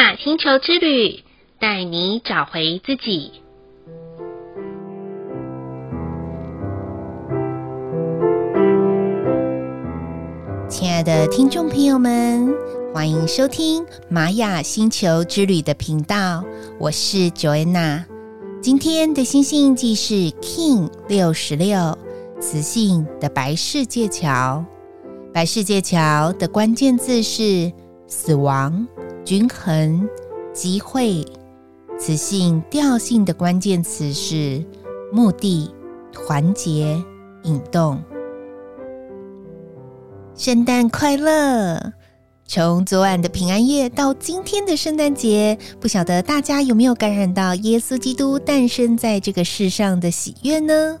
雅星球之旅，带你找回自己。亲爱的听众朋友们，欢迎收听玛雅星球之旅的频道，我是 Joanna。今天的星星记是 King 六十六，磁性的白世界桥。白世界桥的关键字是死亡、均衡、机会。磁性调性的关键词是目的、团结、引动。圣诞快乐！从昨晚的平安夜到今天的圣诞节，不晓得大家有没有感染到耶稣基督诞生在这个世上的喜悦呢？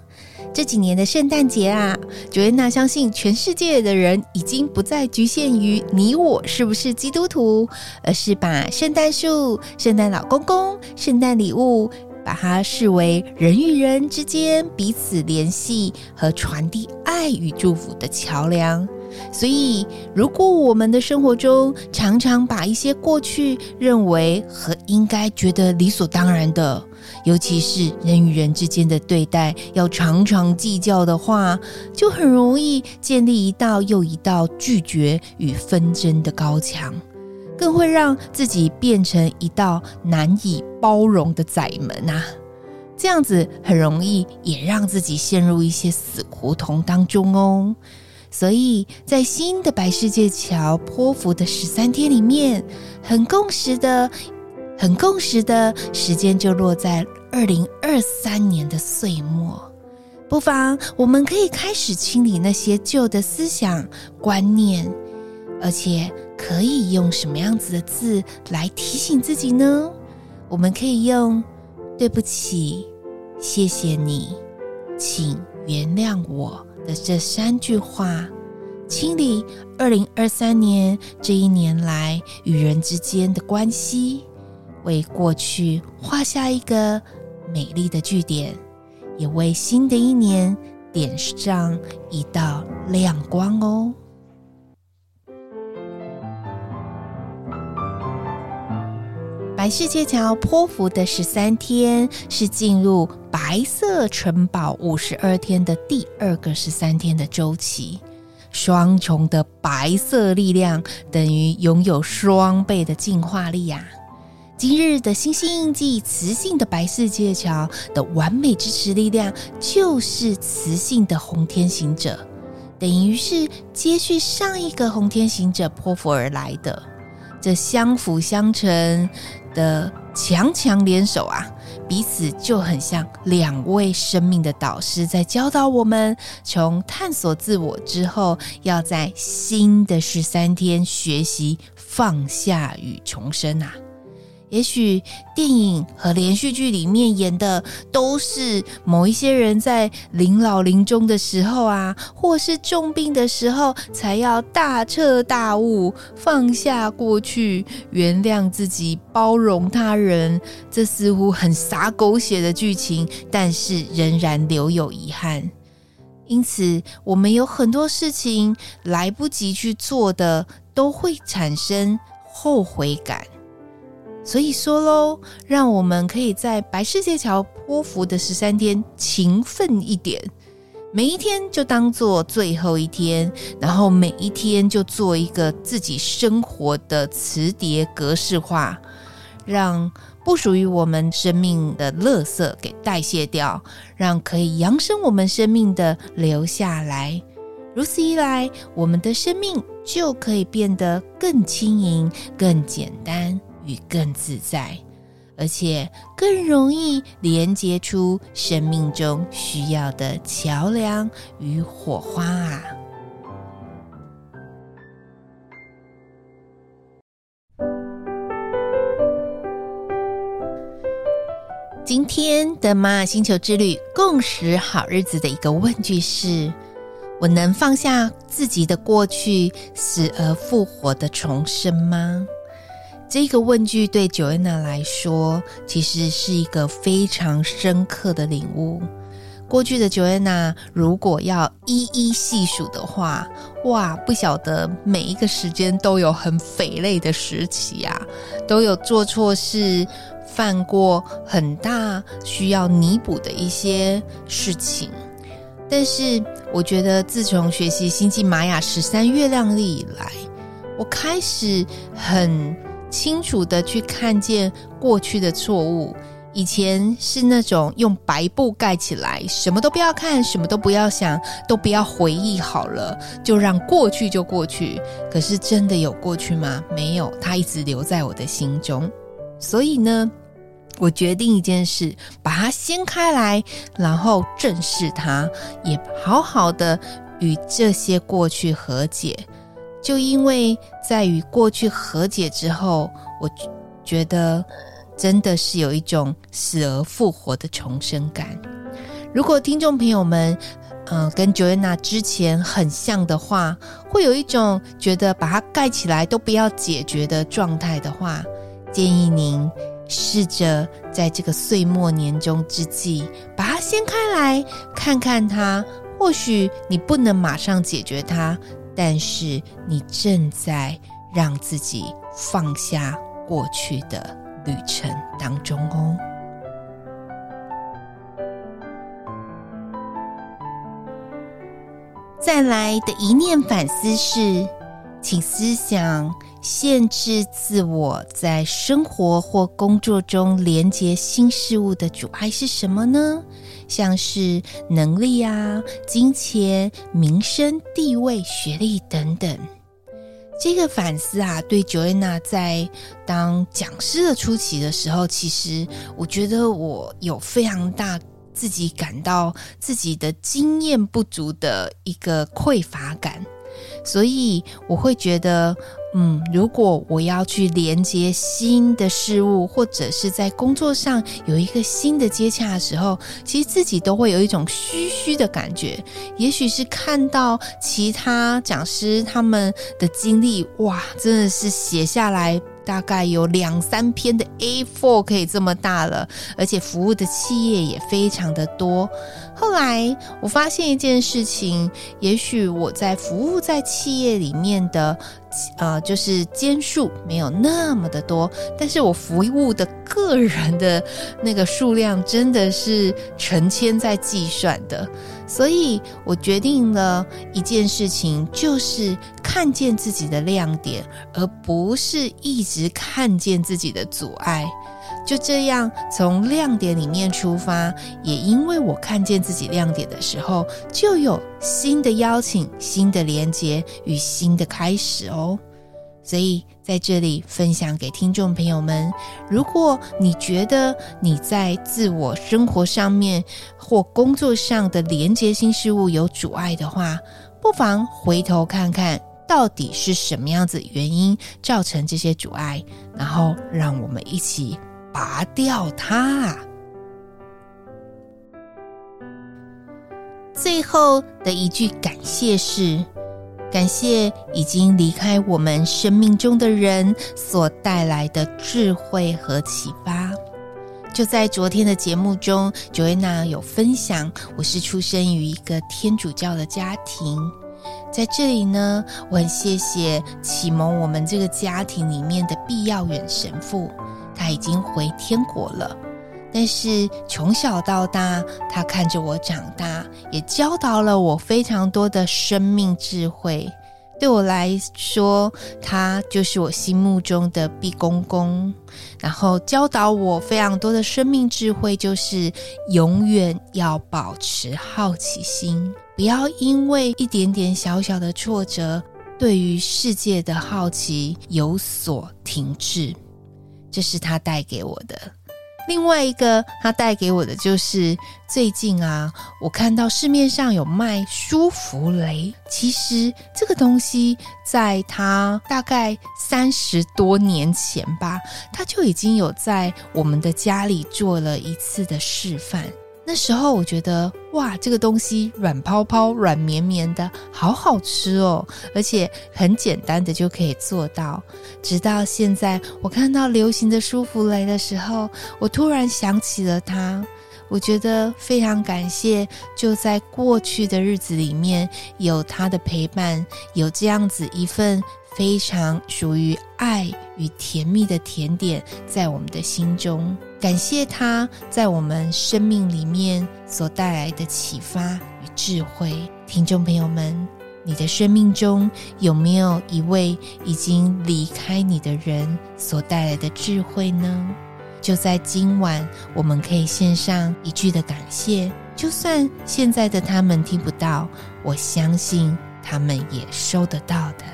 这几年的圣诞节啊朱安娜相信全世界的人已经不再局限于你我是不是基督徒，而是把圣诞树、圣诞老公公、圣诞礼物，把它视为人与人之间彼此联系和传递爱与祝福的桥梁。所以，如果我们的生活中常常把一些过去认为和应该觉得理所当然的，尤其是人与人之间的对待，要常常计较的话，就很容易建立一道又一道拒绝与纷争的高墙，更会让自己变成一道难以包容的窄门啊！这样子很容易也让自己陷入一些死胡同当中哦。所以在新的白世界桥波符的十三天里面，很共识的、很共识的时间就落在二零二三年的岁末。不妨我们可以开始清理那些旧的思想观念，而且可以用什么样子的字来提醒自己呢？我们可以用“对不起”、“谢谢你”、“请原谅我”。的这三句话，清理二零二三年这一年来与人之间的关系，为过去画下一个美丽的句点，也为新的一年点上一道亮光哦。白世界桥波符的十三天是进入白色城堡五十二天的第二个十三天的周期，双重的白色力量等于拥有双倍的进化力呀、啊！今日的星星印记，磁性的白世界桥的完美支持力量，就是磁性的红天行者，等于是接续上一个红天行者破符而来的，这相辅相成。的强强联手啊，彼此就很像两位生命的导师，在教导我们从探索自我之后，要在新的十三天学习放下与重生啊。也许电影和连续剧里面演的都是某一些人在临老临终的时候啊，或是重病的时候，才要大彻大悟，放下过去，原谅自己，包容他人。这似乎很洒狗血的剧情，但是仍然留有遗憾。因此，我们有很多事情来不及去做的，都会产生后悔感。所以说喽，让我们可以在白世界桥波符的十三天勤奋一点，每一天就当做最后一天，然后每一天就做一个自己生活的磁碟格式化，让不属于我们生命的垃圾给代谢掉，让可以扬升我们生命的留下来。如此一来，我们的生命就可以变得更轻盈、更简单。与更自在，而且更容易连接出生命中需要的桥梁与火花啊！今天的玛雅星球之旅共识好日子的一个问句是：我能放下自己的过去，死而复活的重生吗？这个问句对 Joanna 来说，其实是一个非常深刻的领悟。过去的 Joanna 如果要一一细数的话，哇，不晓得每一个时间都有很匪类的时期啊，都有做错事，犯过很大需要弥补的一些事情。但是我觉得，自从学习星际玛雅十三月亮历以来，我开始很清楚的去看见过去的错误。以前是那种用白布盖起来，什么都不要看，什么都不要想，都不要回忆好了，就让过去就过去。可是真的有过去吗？没有，它一直留在我的心中。所以呢，我决定一件事，把它掀开来，然后正视它，也好好的与这些过去和解。就因为在与过去和解之后，我觉得真的是有一种死而复活的重生感。如果听众朋友们，嗯、跟 Joanna 之前很像的话，会有一种觉得把它盖起来都不要解决的状态的话，建议您。试着在这个岁末年终之际，把它掀开来看看它。或许你不能马上解决它，但是你正在让自己放下过去的旅程当中哦。再来的一念反思是，请思想。限制自我在生活或工作中连接新事物的阻碍是什么呢？像是能力啊、金钱、名声、地位、学历等等。这个反思啊，对 Joanna 在当讲师的初期的时候，其实我觉得我有非常大自己感到自己的经验不足的一个匮乏感。所以我会觉得，嗯，如果我要去连接新的事物，或者是在工作上有一个新的接洽的时候，其实自己都会有一种虚虚的感觉。也许是看到其他讲师他们的经历，哇，真的是写下来。大概有两三篇的 A4 可以这么大了，而且服务的企业也非常的多。后来我发现一件事情，也许我在服务在企业里面的，呃，就是间数没有那么的多，但是我服务的个人的那个数量真的是成千在计算的。所以我决定了一件事情，就是看见自己的亮点，而不是一直看见自己的阻碍。就这样，从亮点里面出发，也因为我看见自己亮点的时候，就有新的邀请、新的连接与新的开始哦。所以在这里分享给听众朋友们，如果你觉得你在自我生活上面或工作上的连接新事物有阻碍的话，不妨回头看看到底是什么样子原因造成这些阻碍，然后让我们一起拔掉它。最后的一句感谢是。感谢已经离开我们生命中的人所带来的智慧和启发。就在昨天的节目中，Joanna 有分享，我是出生于一个天主教的家庭。在这里呢，我很谢谢启蒙我们这个家庭里面的毕耀远神父，他已经回天国了。但是从小到大，他看着我长大，也教导了我非常多的生命智慧。对我来说，他就是我心目中的毕公公。然后教导我非常多的生命智慧，就是永远要保持好奇心，不要因为一点点小小的挫折，对于世界的好奇有所停滞。这是他带给我的。另外一个，他带给我的就是最近啊，我看到市面上有卖舒芙蕾。其实这个东西，在他大概三十多年前吧，他就已经有在我们的家里做了一次的示范。那时候我觉得哇，这个东西软泡泡、软绵绵的，好好吃哦，而且很简单的就可以做到。直到现在，我看到流行的舒芙蕾的时候，我突然想起了它。我觉得非常感谢，就在过去的日子里面有他的陪伴，有这样子一份非常属于爱与甜蜜的甜点在我们的心中。感谢他在我们生命里面所带来的启发与智慧。听众朋友们，你的生命中有没有一位已经离开你的人所带来的智慧呢？就在今晚，我们可以献上一句的感谢。就算现在的他们听不到，我相信他们也收得到的。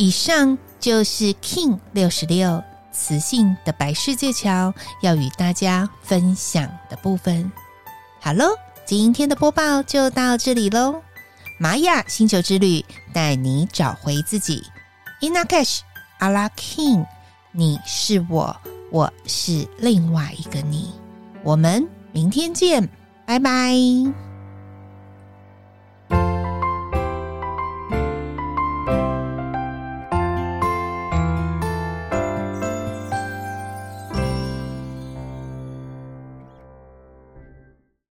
以上就是 King 六十六磁性的白世界桥要与大家分享的部分。好喽，今天的播报就到这里喽。玛雅星球之旅带你找回自己。Ina Cash，阿拉 King，你是我，我是另外一个你。我们明天见，拜拜。